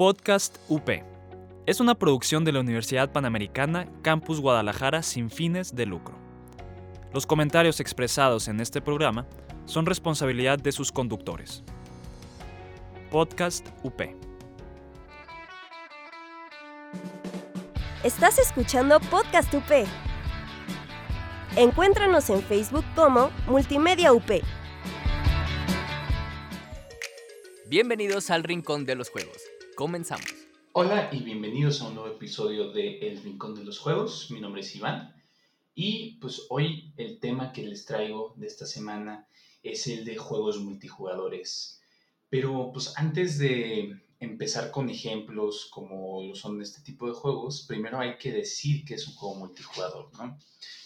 Podcast UP. Es una producción de la Universidad Panamericana Campus Guadalajara sin fines de lucro. Los comentarios expresados en este programa son responsabilidad de sus conductores. Podcast UP. Estás escuchando Podcast UP. Encuéntranos en Facebook como Multimedia UP. Bienvenidos al Rincón de los Juegos. Comenzamos. Hola y bienvenidos a un nuevo episodio de El Rincón de los Juegos. Mi nombre es Iván y pues hoy el tema que les traigo de esta semana es el de juegos multijugadores. Pero pues antes de empezar con ejemplos como lo son este tipo de juegos, primero hay que decir que es un juego multijugador, ¿no?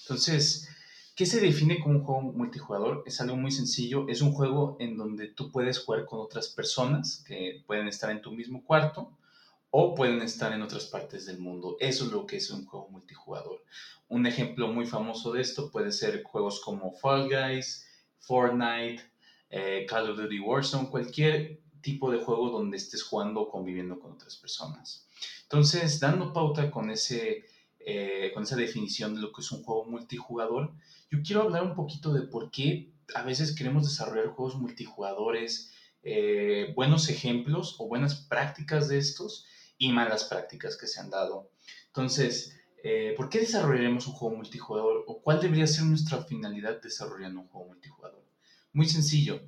Entonces, ¿Qué se define como un juego multijugador? Es algo muy sencillo. Es un juego en donde tú puedes jugar con otras personas que pueden estar en tu mismo cuarto o pueden estar en otras partes del mundo. Eso es lo que es un juego multijugador. Un ejemplo muy famoso de esto puede ser juegos como Fall Guys, Fortnite, eh, Call of Duty Warzone, cualquier tipo de juego donde estés jugando o conviviendo con otras personas. Entonces, dando pauta con, ese, eh, con esa definición de lo que es un juego multijugador, yo quiero hablar un poquito de por qué a veces queremos desarrollar juegos multijugadores, eh, buenos ejemplos o buenas prácticas de estos y malas prácticas que se han dado. Entonces, eh, ¿por qué desarrollaremos un juego multijugador o cuál debería ser nuestra finalidad desarrollando un juego multijugador? Muy sencillo.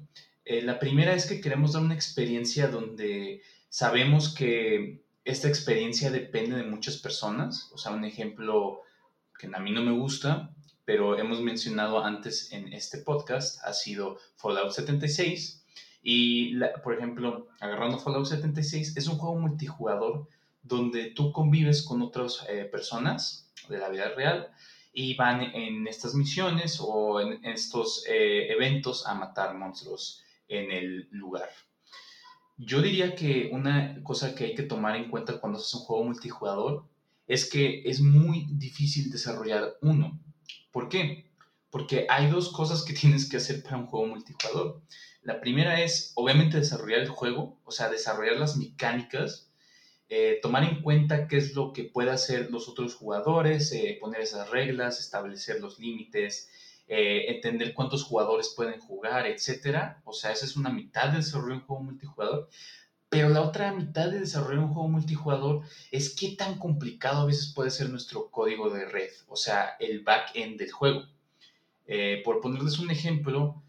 La primera es que queremos dar una experiencia donde sabemos que esta experiencia depende de muchas personas. O sea, un ejemplo que a mí no me gusta pero hemos mencionado antes en este podcast, ha sido Fallout 76. Y, por ejemplo, agarrando Fallout 76, es un juego multijugador donde tú convives con otras eh, personas de la vida real y van en estas misiones o en estos eh, eventos a matar monstruos en el lugar. Yo diría que una cosa que hay que tomar en cuenta cuando haces un juego multijugador es que es muy difícil desarrollar uno. ¿Por qué? Porque hay dos cosas que tienes que hacer para un juego multijugador. La primera es, obviamente, desarrollar el juego, o sea, desarrollar las mecánicas, eh, tomar en cuenta qué es lo que pueden hacer los otros jugadores, eh, poner esas reglas, establecer los límites, eh, entender cuántos jugadores pueden jugar, etc. O sea, esa es una mitad de desarrollo de un juego multijugador. Pero la otra mitad de desarrollar un juego multijugador es qué tan complicado a veces puede ser nuestro código de red, o sea, el back-end del juego. Eh, por ponerles un ejemplo,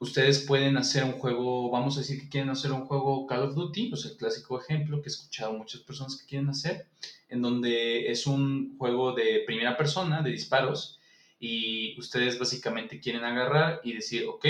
ustedes pueden hacer un juego, vamos a decir que quieren hacer un juego Call of Duty, pues el clásico ejemplo que he escuchado muchas personas que quieren hacer, en donde es un juego de primera persona, de disparos, y ustedes básicamente quieren agarrar y decir, ok,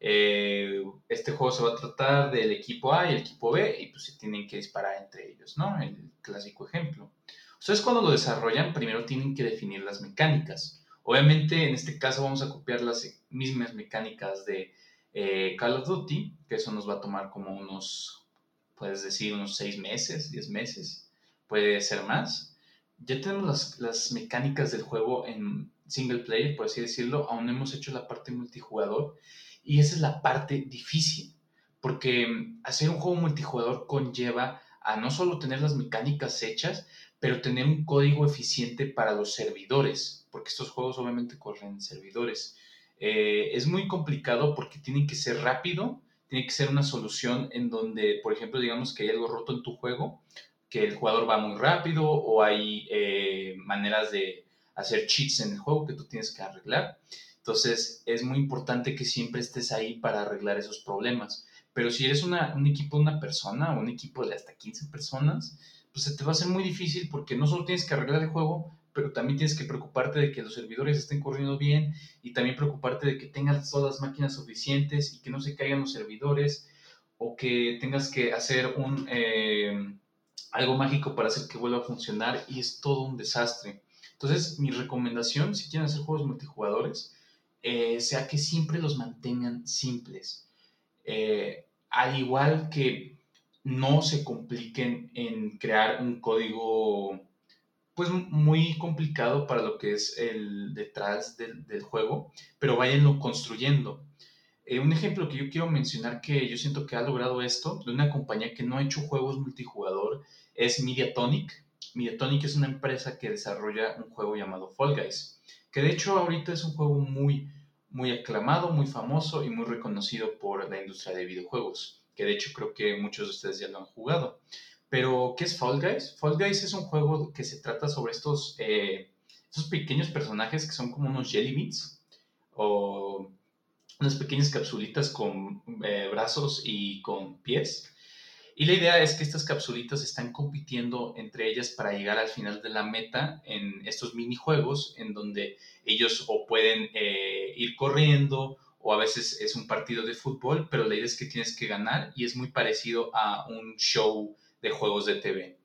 eh, este juego se va a tratar del equipo A y el equipo B y pues se tienen que disparar entre ellos, ¿no? El clásico ejemplo. Ustedes cuando lo desarrollan primero tienen que definir las mecánicas. Obviamente en este caso vamos a copiar las mismas mecánicas de eh, Call of Duty, que eso nos va a tomar como unos, puedes decir, unos 6 meses, 10 meses, puede ser más. Ya tenemos las, las mecánicas del juego en single player, por así decirlo, aún hemos hecho la parte multijugador y esa es la parte difícil, porque hacer un juego multijugador conlleva a no solo tener las mecánicas hechas, pero tener un código eficiente para los servidores, porque estos juegos obviamente corren en servidores. Eh, es muy complicado porque tiene que ser rápido, tiene que ser una solución en donde, por ejemplo, digamos que hay algo roto en tu juego, que el jugador va muy rápido o hay eh, maneras de hacer cheats en el juego que tú tienes que arreglar. Entonces, es muy importante que siempre estés ahí para arreglar esos problemas. Pero si eres una, un equipo de una persona o un equipo de hasta 15 personas, pues se te va a hacer muy difícil porque no solo tienes que arreglar el juego, pero también tienes que preocuparte de que los servidores estén corriendo bien y también preocuparte de que tengas todas las máquinas suficientes y que no se caigan los servidores o que tengas que hacer un, eh, algo mágico para hacer que vuelva a funcionar y es todo un desastre. Entonces, mi recomendación, si quieren hacer juegos multijugadores, eh, sea que siempre los mantengan simples. Eh, al igual que no se compliquen en crear un código pues muy complicado para lo que es el detrás del, juego, pero váyanlo construyendo. Eh, un ejemplo que yo quiero mencionar que yo siento que ha logrado esto, de una compañía que no ha hecho juegos multijugador, es Mediatonic. Mediatonic es una empresa que desarrolla un juego llamado Fall Guys, que de hecho ahorita es un juego muy, muy aclamado, muy famoso y muy reconocido por la industria de videojuegos, que de hecho creo que muchos de ustedes ya lo han jugado. Pero, ¿qué es Fall Guys? Fall Guys es un juego que se trata sobre estos, eh, estos pequeños personajes que son como unos jelly beans o unas pequeñas capsulitas con eh, brazos y con pies. Y la idea es que estas capsulitas están compitiendo entre ellas para llegar al final de la meta en estos minijuegos en donde ellos o pueden eh, ir corriendo o a veces es un partido de fútbol, pero la idea es que tienes que ganar y es muy parecido a un show de juegos de TV.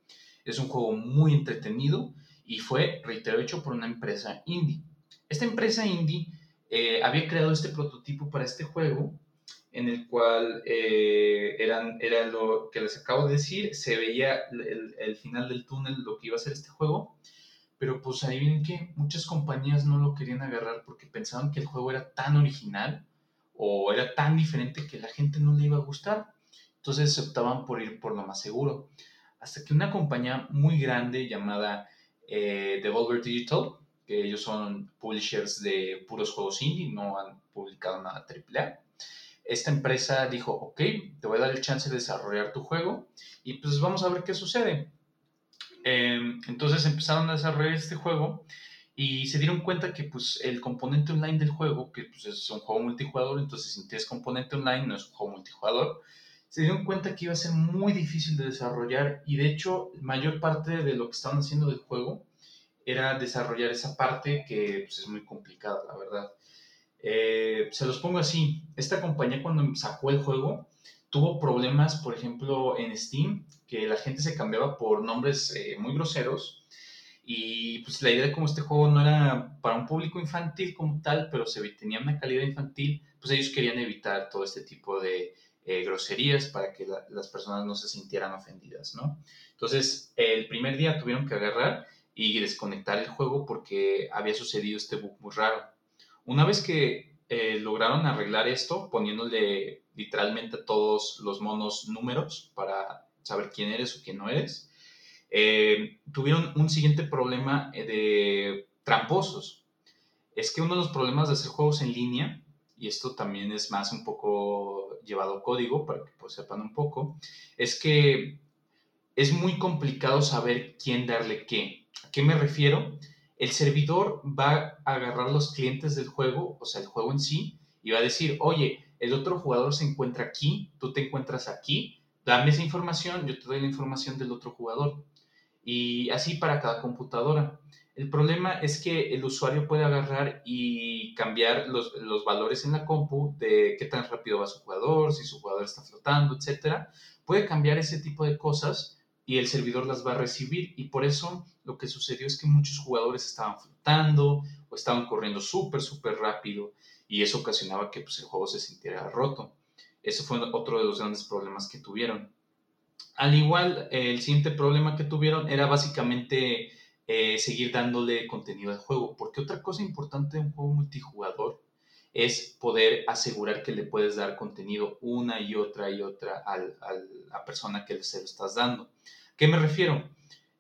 Es un juego muy entretenido y fue, reitero, hecho por una empresa indie. Esta empresa indie eh, había creado este prototipo para este juego en el cual eh, eran, era lo que les acabo de decir, se veía el, el, final del túnel, lo que iba a ser este juego, pero pues ahí ven que muchas compañías no lo querían agarrar porque pensaban que el juego era tan original o era tan diferente que la gente no le iba a gustar. Entonces optaban por ir por lo más seguro. Hasta que una compañía muy grande llamada eh, Devolver Digital, que ellos son publishers de puros juegos indie, no han publicado nada AAA. Esta empresa dijo, ok, te voy a dar el chance de desarrollar tu juego y pues vamos a ver qué sucede. Em, entonces empezaron a desarrollar este juego y se dieron cuenta que pues el componente online del juego, que pues, es un juego multijugador, entonces si tienes componente online no es un juego multijugador, se dieron cuenta que iba a ser muy difícil de desarrollar y de hecho mayor parte de lo que estaban haciendo del juego era desarrollar esa parte que pues, es muy complicada, la verdad. Eh, se los pongo así, esta compañía cuando sacó el juego tuvo problemas, por ejemplo, en Steam, que la gente se cambiaba por nombres eh, muy groseros y pues la idea de como este juego no era para un público infantil como tal, pero se tenía una calidad infantil, pues ellos querían evitar todo este tipo de eh, groserías para que las personas no se sintieran ofendidas, ¿no? Entonces, el primer día tuvieron que agarrar y desconectar el juego porque había sucedido este bug muy raro. Una vez que eh, lograron arreglar esto, poniéndole literalmente a todos los monos números para saber quién eres o quién no eres, eh, tuvieron un siguiente problema de tramposos. Es que uno de los problemas de hacer juegos en línea y esto también es más un poco llevado código para que pues, sepan un poco, es que es muy complicado saber quién darle qué. ¿A qué me refiero? El servidor va a agarrar los clientes del juego, o sea, el juego en sí, y va a decir, oye, el otro jugador se encuentra aquí, tú te encuentras aquí, dame esa información, yo te doy la información del otro jugador. Y así para cada computadora. El problema es que el usuario puede agarrar y cambiar los, los, valores en la compu de qué tan rápido va su jugador, si su jugador está flotando, etc. Puede cambiar ese tipo de cosas y el servidor las va a recibir y por eso lo que sucedió es que muchos jugadores estaban flotando o estaban corriendo súper, súper rápido y eso ocasionaba que pues, el juego se sintiera roto. Eso fue otro de los grandes problemas que tuvieron. Al igual, el siguiente problema que tuvieron era básicamente eh, seguir dándole contenido al juego. Porque otra cosa importante de un juego multijugador es poder asegurar que le puedes dar contenido una y otra y otra a la persona que se lo estás dando. ¿Qué me refiero?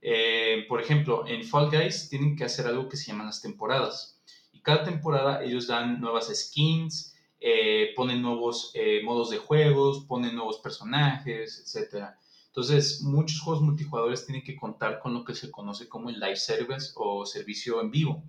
Eh, por ejemplo, en Fall Guys tienen que hacer algo que se llaman las temporadas. Y cada temporada ellos dan nuevas skins, eh, ponen nuevos modos de juegos, ponen nuevos personajes, etcétera. Entonces, muchos juegos multijugadores tienen que contar con lo que se conoce como el live service o servicio en vivo.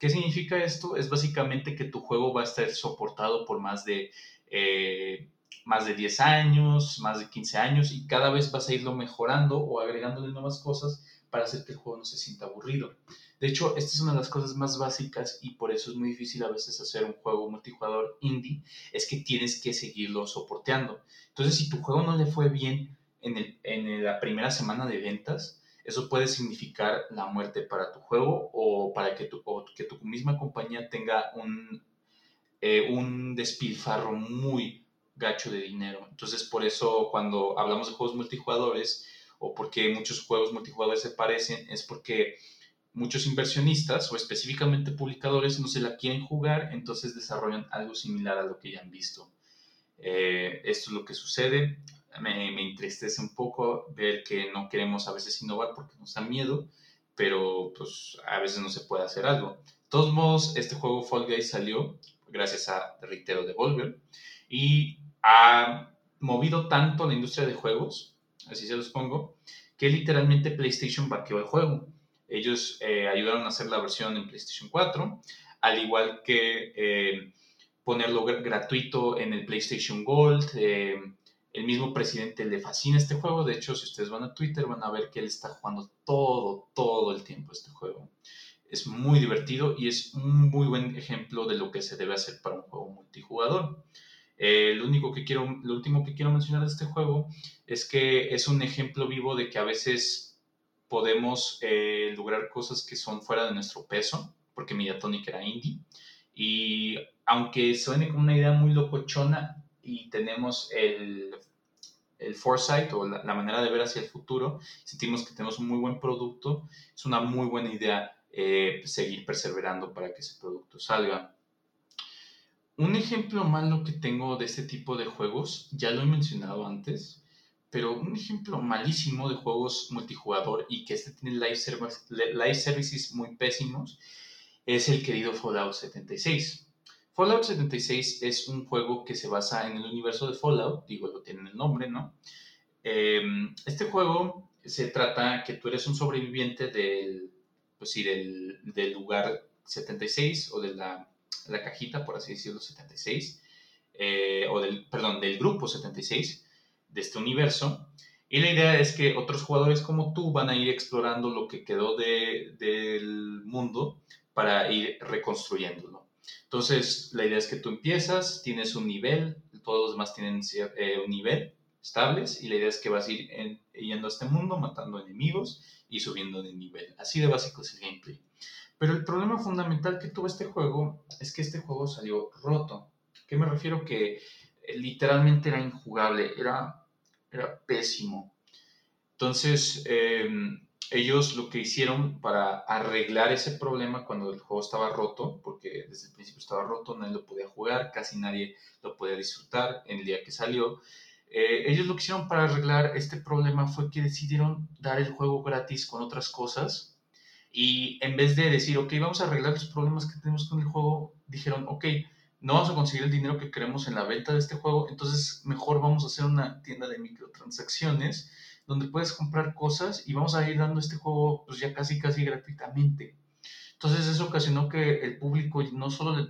¿Qué significa esto? Es básicamente que tu juego va a estar soportado por más de, eh, más de 10 años, más de 15 años y cada vez vas a irlo mejorando o agregándole nuevas cosas para hacer que el juego no se sienta aburrido. De hecho, esta es una de las cosas más básicas y por eso es muy difícil a veces hacer un juego multijugador indie, es que tienes que seguirlo soporteando. Entonces, si tu juego no le fue bien, en, la primera semana de ventas, eso puede significar la muerte para tu juego o para que tu, que tu misma compañía tenga un, eh, un despilfarro muy gacho de dinero. Entonces, por eso cuando hablamos de juegos multijugadores o porque muchos juegos multijugadores se parecen, es porque muchos inversionistas o específicamente publicadores no se la quieren jugar, entonces desarrollan algo similar a lo que ya han visto. Eh, esto es lo que sucede. Me, entristece un poco ver que no queremos a veces innovar porque nos da miedo, pero pues a veces no se puede hacer algo. De todos modos, este juego Fall Guys salió gracias a, reitero, Devolver y ha movido tanto la industria de juegos, así se los pongo, que literalmente PlayStation vaqueó el juego. Ellos eh, ayudaron a hacer la versión en PlayStation 4, al igual que eh, ponerlo gratuito en el PlayStation Gold. Eh, el mismo presidente le fascina este juego. De hecho, si ustedes van a Twitter, van a ver que él está jugando todo, todo el tiempo este juego. Es muy divertido y es un muy buen ejemplo de lo que se debe hacer para un juego multijugador. Eh, lo, único que quiero, lo último que quiero mencionar de este juego es que es un ejemplo vivo de que a veces podemos eh, lograr cosas que son fuera de nuestro peso, porque Mediatonic era indie. Y aunque suene como una idea muy locochona y tenemos el, el foresight o la, manera de ver hacia el futuro, sentimos que tenemos un muy buen producto, es una muy buena idea eh, seguir perseverando para que ese producto salga. Un ejemplo malo que tengo de este tipo de juegos, ya lo he mencionado antes, pero un ejemplo malísimo de juegos multijugador y que este tiene live, live services muy pésimos es el querido Fallout 76. Fallout 76 es un juego que se basa en el universo de Fallout, digo, lo tiene el nombre, ¿no? Em, este juego se trata que tú eres un sobreviviente del, pues sí, del, del lugar 76 o de la la cajita, por así decirlo, 76, eh, o del, perdón, del grupo 76 de este universo. Y la idea es que otros jugadores como tú van a ir explorando lo que quedó de, del mundo para ir reconstruyéndolo. Entonces, la idea es que tú empiezas, tienes un nivel, todos los demás tienen eh, un nivel estables y la idea es que vas a ir yendo a este mundo, matando enemigos y subiendo de nivel. Así de básico es el gameplay. Pero el problema fundamental que tuvo este juego es que este juego salió roto. ¿Qué me refiero? Que eh, literalmente era injugable, era, era pésimo. Entonces, em, ellos lo que hicieron para arreglar ese problema cuando el juego estaba roto, porque desde el principio estaba roto, nadie lo podía jugar, casi nadie lo podía disfrutar en el día que salió. Eh, ellos lo que hicieron para arreglar este problema fue que decidieron dar el juego gratis con otras cosas y en vez de decir, ok, vamos a arreglar los problemas que tenemos con el juego, dijeron, ok, no vamos a conseguir el dinero que queremos en la venta de este juego, entonces mejor vamos a hacer una tienda de microtransacciones donde puedes comprar cosas y vamos a ir dando este juego pues ya casi casi gratuitamente. Entonces eso ocasionó que el público no solo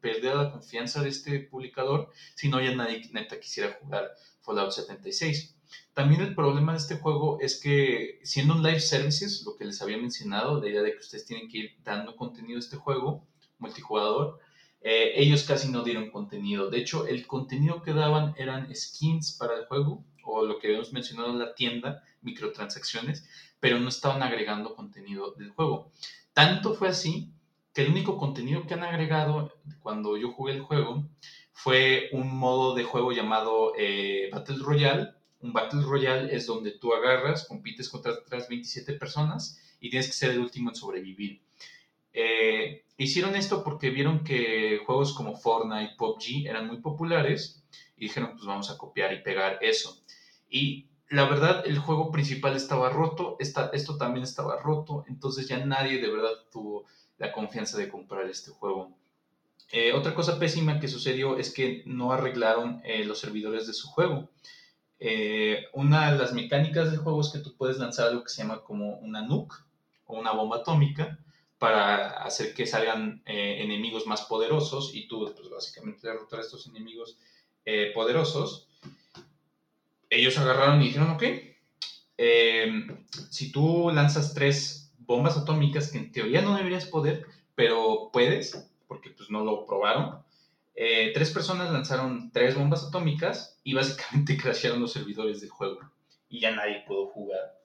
perdiera la confianza de este publicador, sino ya nadie neta quisiera jugar Fallout 76. También el problema de este juego es que siendo un live services, lo que les había mencionado, la idea de que ustedes tienen que ir dando contenido a este juego multijugador, eh, ellos casi no dieron contenido. De hecho, el contenido que daban eran skins para el juego o lo que habíamos mencionado en la tienda, microtransacciones, pero no estaban agregando contenido del juego. Tanto fue así que el único contenido que han agregado cuando yo jugué el juego fue un modo de juego llamado eh, Battle Royale, un Battle Royale es donde tú agarras, compites contra otras 27 personas y tienes que ser el último en sobrevivir. Eh, hicieron esto porque vieron que juegos como Fortnite, PUBG eran muy populares y dijeron, pues vamos a copiar y pegar eso. Y la verdad, el juego principal estaba roto, esto también estaba roto, entonces ya nadie de verdad tuvo la confianza de comprar este juego. Eh, otra cosa pésima que sucedió es que no arreglaron eh, los servidores de su juego. Una de las mecánicas del juego es que tú puedes lanzar algo que se llama como una nuke o una bomba atómica para hacer que salgan eh, enemigos más poderosos y tú pues, básicamente derrotar a estos enemigos eh, poderosos. Ellos agarraron y dijeron, ok, si tú lanzas tres bombas atómicas que en teoría no deberías poder, pero puedes, porque pues no lo probaron, eh, tres personas lanzaron tres bombas atómicas y básicamente crashearon los servidores del juego y ya nadie pudo jugar.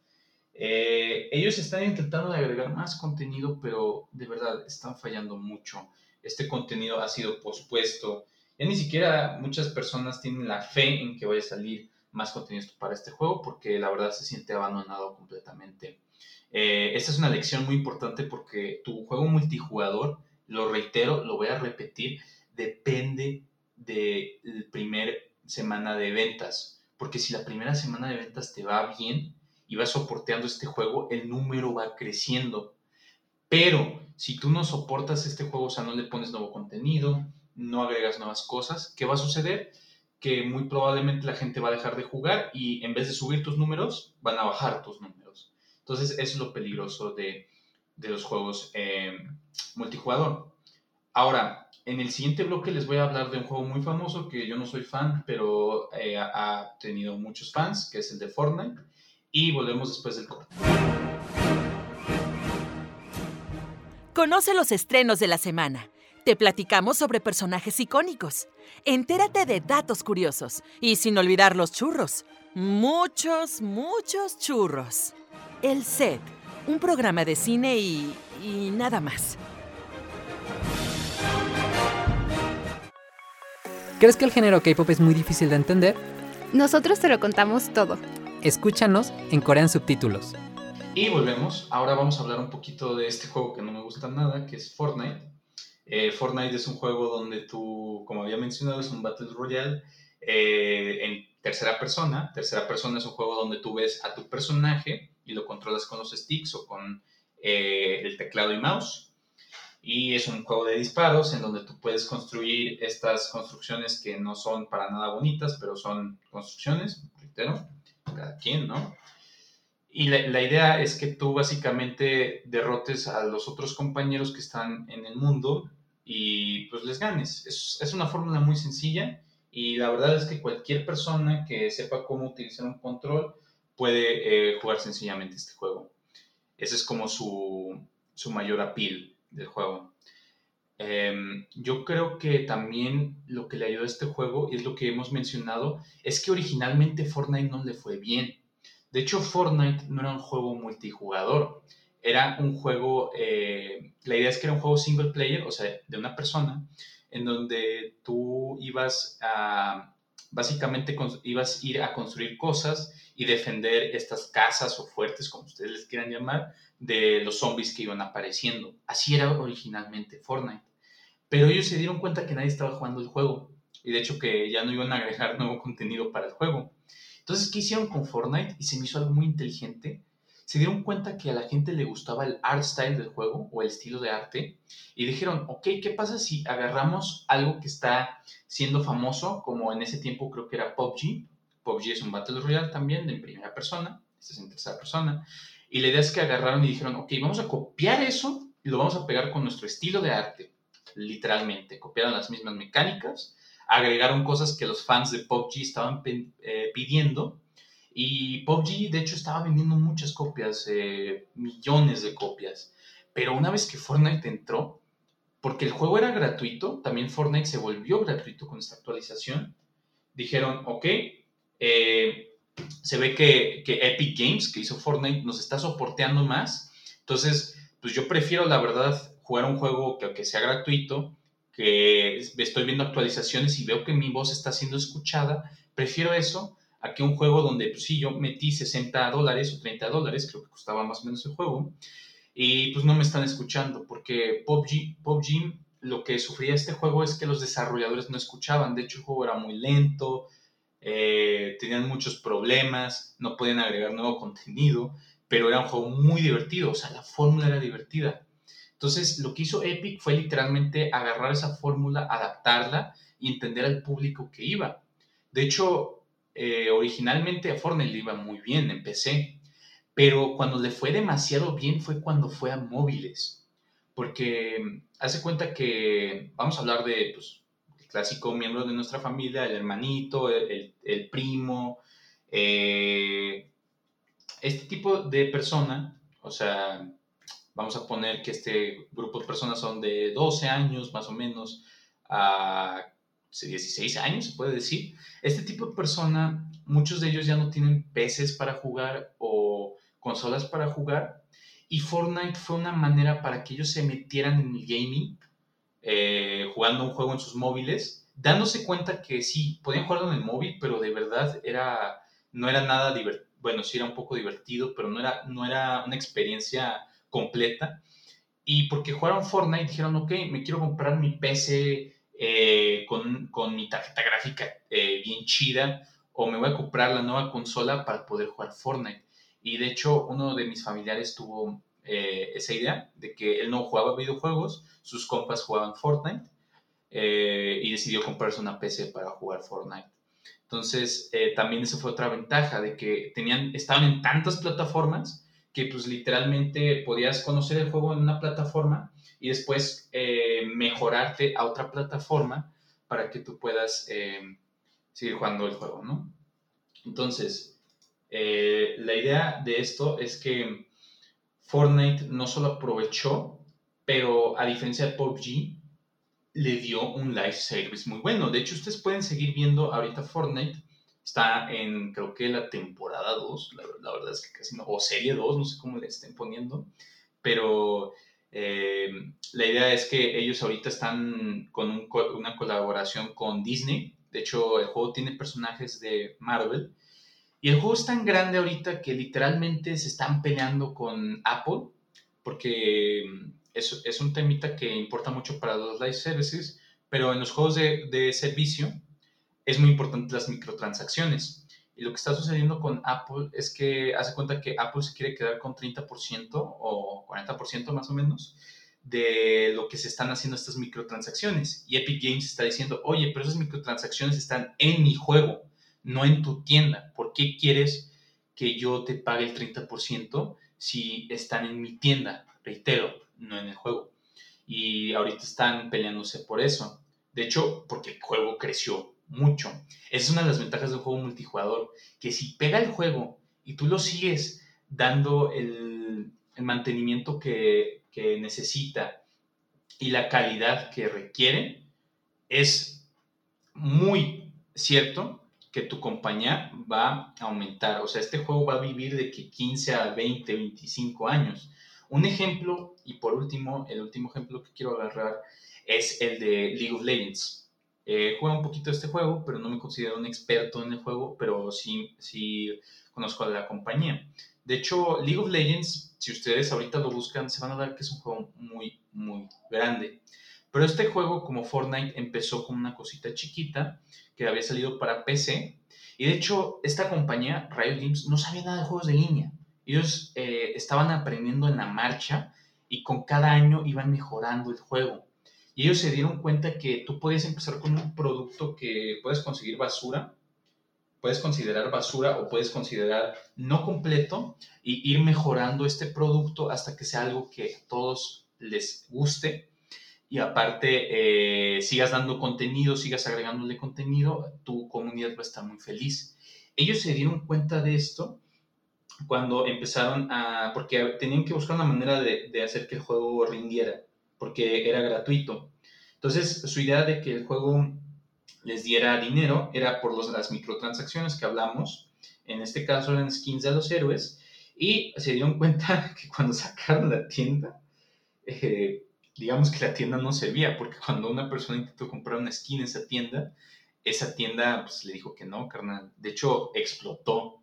Eh, ellos están intentando agregar más contenido, pero de verdad están fallando mucho. Este contenido ha sido pospuesto. Ni siquiera muchas personas tienen la fe en que vaya a salir más contenido para este juego porque la verdad se siente abandonado completamente. Eh, esta es una lección muy importante porque tu juego multijugador, lo reitero, lo voy a repetir, depende del primer semana de ventas. Porque si la primera semana de ventas te va bien y vas soporteando este juego, el número va creciendo. Pero si tú no soportas este juego, o sea, no le pones nuevo contenido, no agregas nuevas cosas, ¿qué va a suceder? Que muy probablemente la gente va a dejar de jugar y en vez de subir tus números, van a bajar tus números. Entonces, eso es lo peligroso de, los juegos eh, multijugador. Ahora, en el siguiente bloque les voy a hablar de un juego muy famoso que yo no soy fan, pero eh, ha tenido muchos fans, que es el de Fortnite. Y volvemos después del corte. Conoce los estrenos de la semana. Te platicamos sobre personajes icónicos. Entérate de datos curiosos. Y sin olvidar los churros. Muchos, muchos churros. El Set, un programa de cine y... y nada más. ¿Crees que el género K-pop es muy difícil de entender? Nosotros te lo contamos todo. Escúchanos en Corean Subtítulos. Y volvemos. Ahora vamos a hablar un poquito de este juego que no me gusta nada, que es Fortnite. Eh, Fortnite es un juego donde tú, como había mencionado, es un Battle Royale eh, en tercera persona. Tercera persona es un juego donde tú ves a tu personaje y lo controlas con los sticks o con eh, el teclado y mouse y es un juego de disparos en donde tú puedes construir estas construcciones que no son para nada bonitas, pero son construcciones, reitero, cada quien, ¿no? Y la, idea es que tú básicamente derrotes a los otros compañeros que están en el mundo y pues les ganes. Es, es una fórmula muy sencilla y la verdad es que cualquier persona que sepa cómo utilizar un control puede eh, jugar sencillamente este juego. Ese es como su, su mayor appeal del juego. Em, yo creo que también lo que le ayudó a este juego, y es lo que hemos mencionado, es que originalmente Fortnite no le fue bien. De hecho, Fortnite no era un juego multijugador, era un juego, eh, la idea es que era un juego single player, o sea, de una persona, en donde tú ibas a, básicamente ibas a ir a construir cosas y defender estas casas o fuertes, como ustedes les quieran llamar, de los zombies que iban apareciendo. Así era originalmente Fortnite. Pero ellos se dieron cuenta que nadie estaba jugando el juego y de hecho que ya no iban a agregar nuevo contenido para el juego. Entonces, ¿qué hicieron con Fortnite? Y se me hizo algo muy inteligente. Se dieron cuenta que a la gente le gustaba el art style del juego o el estilo de arte y dijeron, ok, ¿qué pasa si agarramos algo que está siendo famoso, como en ese tiempo creo que era PUBG? PUBG es un Battle Royale también en primera persona, este es en tercera persona. Y la idea es que agarraron y dijeron, ok, vamos a copiar eso y lo vamos a pegar con nuestro estilo de arte, literalmente. Copiaron las mismas mecánicas, agregaron cosas que los fans de PUBG estaban eh, pidiendo. Y PUBG, de hecho, estaba vendiendo muchas copias, eh, millones de copias. Pero una vez que Fortnite entró, porque el juego era gratuito, también Fortnite se volvió gratuito con esta actualización, dijeron, ok, eh, se ve que, Epic Games, que hizo Fortnite, nos está soporteando más. Entonces, pues yo prefiero, la verdad, jugar un juego que, que sea gratuito, que estoy viendo actualizaciones y veo que mi voz está siendo escuchada. Prefiero eso a que un juego donde, pues sí, yo metí 60 dólares o 30 dólares, creo que costaba más o menos el juego, y pues no me están escuchando, porque PUBG, PUBG lo que sufría este juego es que los desarrolladores no escuchaban. De hecho, el juego era muy lento, eh, tenían muchos problemas, no podían agregar nuevo contenido, pero era un juego muy divertido, o sea, la fórmula era divertida. Entonces, lo que hizo Epic fue literalmente agarrar esa fórmula, adaptarla y entender al público que iba. De hecho, eh, originalmente a Fortnite le iba muy bien en PC, pero cuando le fue demasiado bien fue cuando fue a móviles. Porque mm, hace cuenta que, vamos a hablar de pues, clásico miembro de nuestra familia, el hermanito, el, primo, eh, este tipo de persona, o sea, vamos a poner que este grupo de personas son de 12 años más o menos a 16 años, se puede decir. Este tipo de persona, muchos de ellos ya no tienen PCs para jugar o consolas para jugar. Y Fortnite fue una manera para que ellos se metieran en el gaming eh, jugando un juego en sus móviles, dándose cuenta que sí, podían jugarlo en el móvil, pero de verdad era, no era nada divertido. Bueno, sí era un poco divertido, pero no era, no era una experiencia completa. Y porque jugaron Fortnite, dijeron, ok, me quiero comprar mi PC eh, con, con, mi tarjeta gráfica eh, bien chida o me voy a comprar la nueva consola para poder jugar Fortnite. Y de hecho, uno de mis familiares tuvo eh, esa idea de que él no jugaba videojuegos, sus compas jugaban Fortnite y decidió comprarse una PC para jugar Fortnite. Entonces, también esa fue otra ventaja de que tenían, estaban en tantas plataformas que pues literalmente podías conocer el juego en una plataforma y después eh, mejorarte a otra plataforma para que tú puedas eh, seguir jugando el juego, ¿no? Entonces, eh, la idea de esto es que Fortnite no solo aprovechó, pero a diferencia de PUBG, le dio un live service muy bueno. De hecho, ustedes pueden seguir viendo ahorita Fortnite Está en, creo que la temporada 2, la, verdad es que casi no, o serie 2, no sé cómo le estén poniendo, pero eh, la idea es que ellos ahorita están con una colaboración con Disney. De hecho, el juego tiene personajes de Marvel. Y el juego es tan grande ahorita que literalmente se están peleando con Apple, porque es, es un temita que importa mucho para los live services, pero en los juegos de, de servicio es muy importante las microtransacciones. Y lo que está sucediendo con Apple es que hace cuenta que Apple se quiere quedar con 30% o 40% más o menos de lo que se están haciendo estas microtransacciones. Y Epic Games está diciendo, oye, pero esas microtransacciones están en mi juego, no en tu tienda. ¿Por qué quieres que yo te pague el 30% si están en mi tienda? Reitero, no en el juego. Y ahorita están peleándose por eso. De hecho, porque el juego creció mucho. Esa es una de las ventajas de un juego multijugador, que si pega el juego y tú lo sigues dando el, mantenimiento que, que, necesita y la calidad que requiere, es muy cierto que tu compañía va a aumentar. O sea, este juego va a vivir de que 15 a 20, 25 años. Un ejemplo, y por último, el último ejemplo que quiero agarrar es el de League of Legends. Eh, juego un poquito este juego, pero no me considero un experto en el juego, pero sí, sí conozco a la compañía. De hecho, League of Legends, si ustedes ahorita lo buscan, se van a dar que es un juego muy, muy grande. Pero este juego, como Fortnite, empezó con una cosita chiquita que había salido para PC. Y de hecho, esta compañía, Riot Games, no sabía nada de juegos de línea. Ellos eh, estaban aprendiendo en la marcha y con cada año iban mejorando el juego. Y ellos se dieron cuenta que tú puedes empezar con un producto que puedes conseguir basura, puedes considerar basura o puedes considerar no completo y ir mejorando este producto hasta que sea algo que a todos les guste y aparte eh, sigas dando contenido, sigas agregándole contenido, tu comunidad va a estar muy feliz. Ellos se dieron cuenta de esto cuando empezaron a, porque tenían que buscar una manera de, de hacer que el juego rindiera porque era gratuito. Entonces, su idea de que el juego les diera dinero era por las microtransacciones que hablamos. En este caso eran skins de los héroes. Y se dieron cuenta que cuando sacaron la tienda, eh, digamos que la tienda no servía, porque cuando una persona intentó comprar una skin en esa tienda, esa tienda pues, le dijo que no, carnal. De hecho, explotó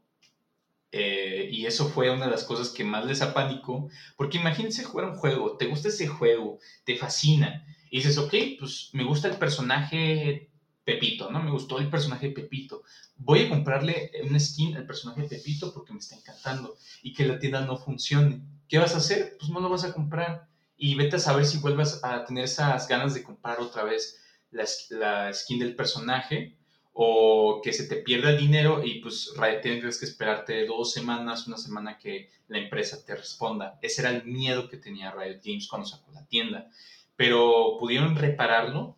eh, y eso fue una de las cosas que más les apánico, porque imagínense jugar un juego, te gusta ese juego, te fascina, y dices, ok, pues me gusta el personaje Pepito, ¿no? Me gustó el personaje Pepito. Voy a comprarle una skin al personaje Pepito porque me está encantando y que la tienda no funcione. ¿Qué vas a hacer? Pues no lo vas a comprar y vete a saber si vuelvas a tener esas ganas de comprar otra vez la, la skin del personaje o que se te pierda el dinero y pues tienes que esperarte dos semanas, una semana que la empresa te responda. Ese era el miedo que tenía Riot Games cuando sacó la tienda. Pero pudieron repararlo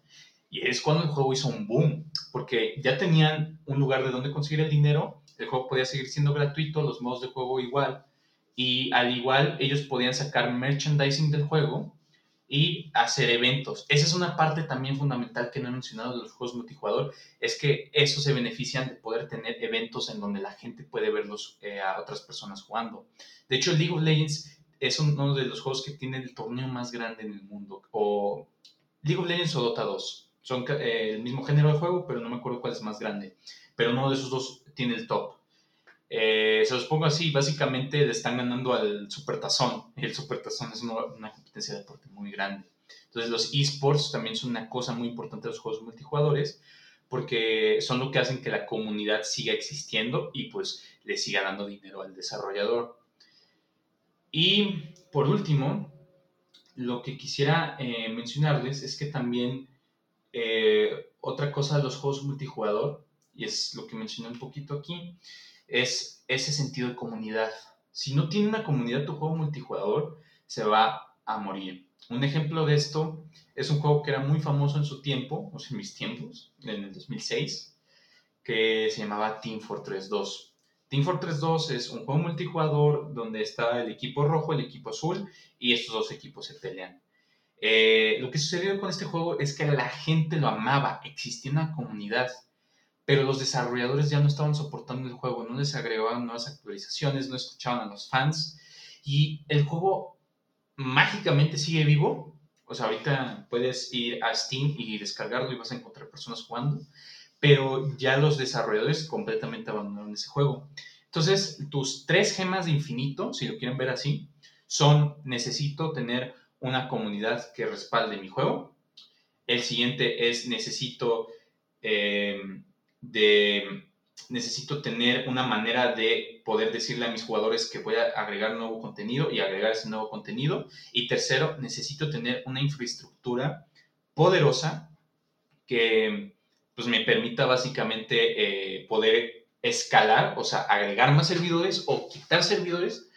y es cuando el juego hizo un boom, porque ya tenían un lugar de donde conseguir el dinero, el juego podía seguir siendo gratuito, los modos de juego igual, y al igual ellos podían sacar merchandising del juego y hacer eventos. Esa es una parte también fundamental que no he mencionado de los juegos multijugador, es que eso se benefician de poder tener eventos en donde la gente puede verlos eh, a otras personas jugando. De hecho, League of Legends es uno de los juegos que tiene el torneo más grande en el mundo, o League of Legends o Dota 2. Son eh, el mismo género de juego, pero no me acuerdo cuál es más grande. Pero uno de esos dos tiene el top. Eh, se los pongo así, básicamente le están ganando al Supertazón. El Supertazón es una, competencia de deporte muy grande. Entonces los esports también son una cosa muy importante de los juegos multijugadores porque son lo que hacen que la comunidad siga existiendo y pues le siga dando dinero al desarrollador. Y por último, lo que quisiera eh, mencionarles es que también eh, otra cosa de los juegos multijugador, y es lo que mencioné un poquito aquí, es ese sentido de comunidad. Si no tiene una comunidad tu juego multijugador, se va a morir. Un ejemplo de esto es un juego que era muy famoso en su tiempo, o sea, en mis tiempos, en el 2006, que se llamaba Team Fortress 2. Team Fortress 2 es un juego multijugador donde está el equipo rojo, el equipo azul y estos dos equipos se pelean. Eh, lo que sucedió con este juego es que la gente lo amaba, existía una comunidad, pero los desarrolladores ya no estaban soportando el juego, no les agregaban nuevas actualizaciones, no escuchaban a los fans y el juego mágicamente sigue vivo. O sea, ahorita puedes ir a Steam y descargarlo y vas a encontrar personas jugando, pero ya los desarrolladores completamente abandonaron ese juego. Entonces, tus tres gemas de infinito, si lo quieren ver así, son necesito tener una comunidad que respalde mi juego. El siguiente es necesito eh, de necesito tener una manera de poder decirle a mis jugadores que voy a agregar nuevo contenido y agregar ese nuevo contenido. Y tercero, necesito tener una infraestructura poderosa que pues, me permita básicamente eh, poder escalar, o sea, agregar más servidores o quitar servidores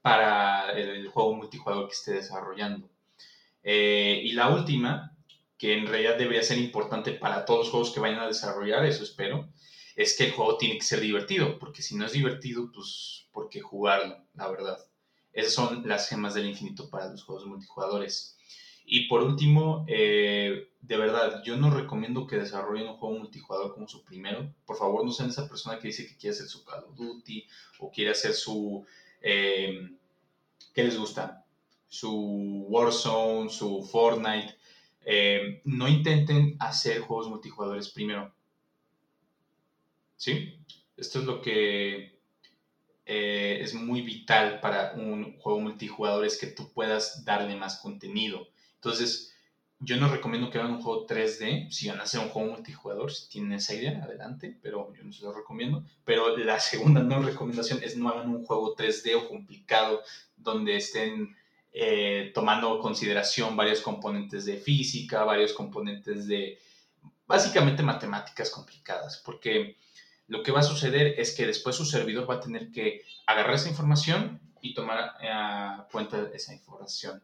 para el, juego multijugador que esté desarrollando. Eh, y la última, que en realidad debería ser importante para todos los juegos que vayan a desarrollar, eso espero, es que el juego tiene que ser divertido, porque si no es divertido, pues, ¿por qué jugarlo? La verdad. Esas son las gemas del infinito para los juegos multijugadores. Y por último, eh, de verdad, yo no recomiendo que desarrollen un juego multijugador como su primero. Por favor, no sean esa persona que dice que quiere hacer su Call of Duty o quiere hacer su... Eh, ¿Qué les gusta? Su Warzone, su Fortnite. Eh, no intenten hacer juegos multijugadores primero. ¿Sí? Esto es lo que eh, es muy vital para un juego multijugador, es que tú puedas darle más contenido. Entonces, yo no recomiendo que hagan un juego 3D. Si van a hacer un juego multijugador, si tienen esa idea, adelante, pero yo no se lo recomiendo. Pero la segunda no recomendación es no hagan un juego 3D o complicado donde estén eh, tomando consideración varios componentes de física, varios componentes de básicamente matemáticas complicadas, porque lo que va a suceder es que después su servidor va a tener que agarrar esa información y tomar a cuenta esa información.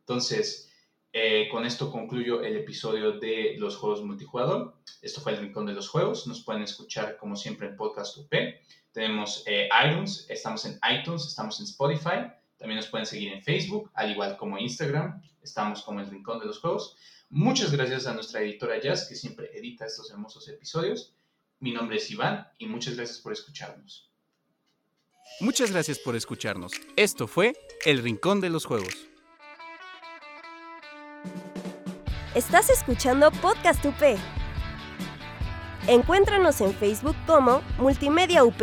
Entonces, eh, con esto concluyo el episodio de los juegos multijugador. Esto fue el Rincón de los Juegos. Nos pueden escuchar como siempre en Podcast UP. Tenemos eh, iTunes, estamos en iTunes, estamos en Spotify. También nos pueden seguir en Facebook, al igual como Instagram. Estamos como el Rincón de los Juegos. Muchas gracias a nuestra editora Jazz, que siempre edita estos hermosos episodios. Mi nombre es Iván y muchas gracias por escucharnos. Muchas gracias por escucharnos. Esto fue El Rincón de los Juegos. Estás escuchando Podcast UP. Encuéntranos en Facebook como Multimedia UP.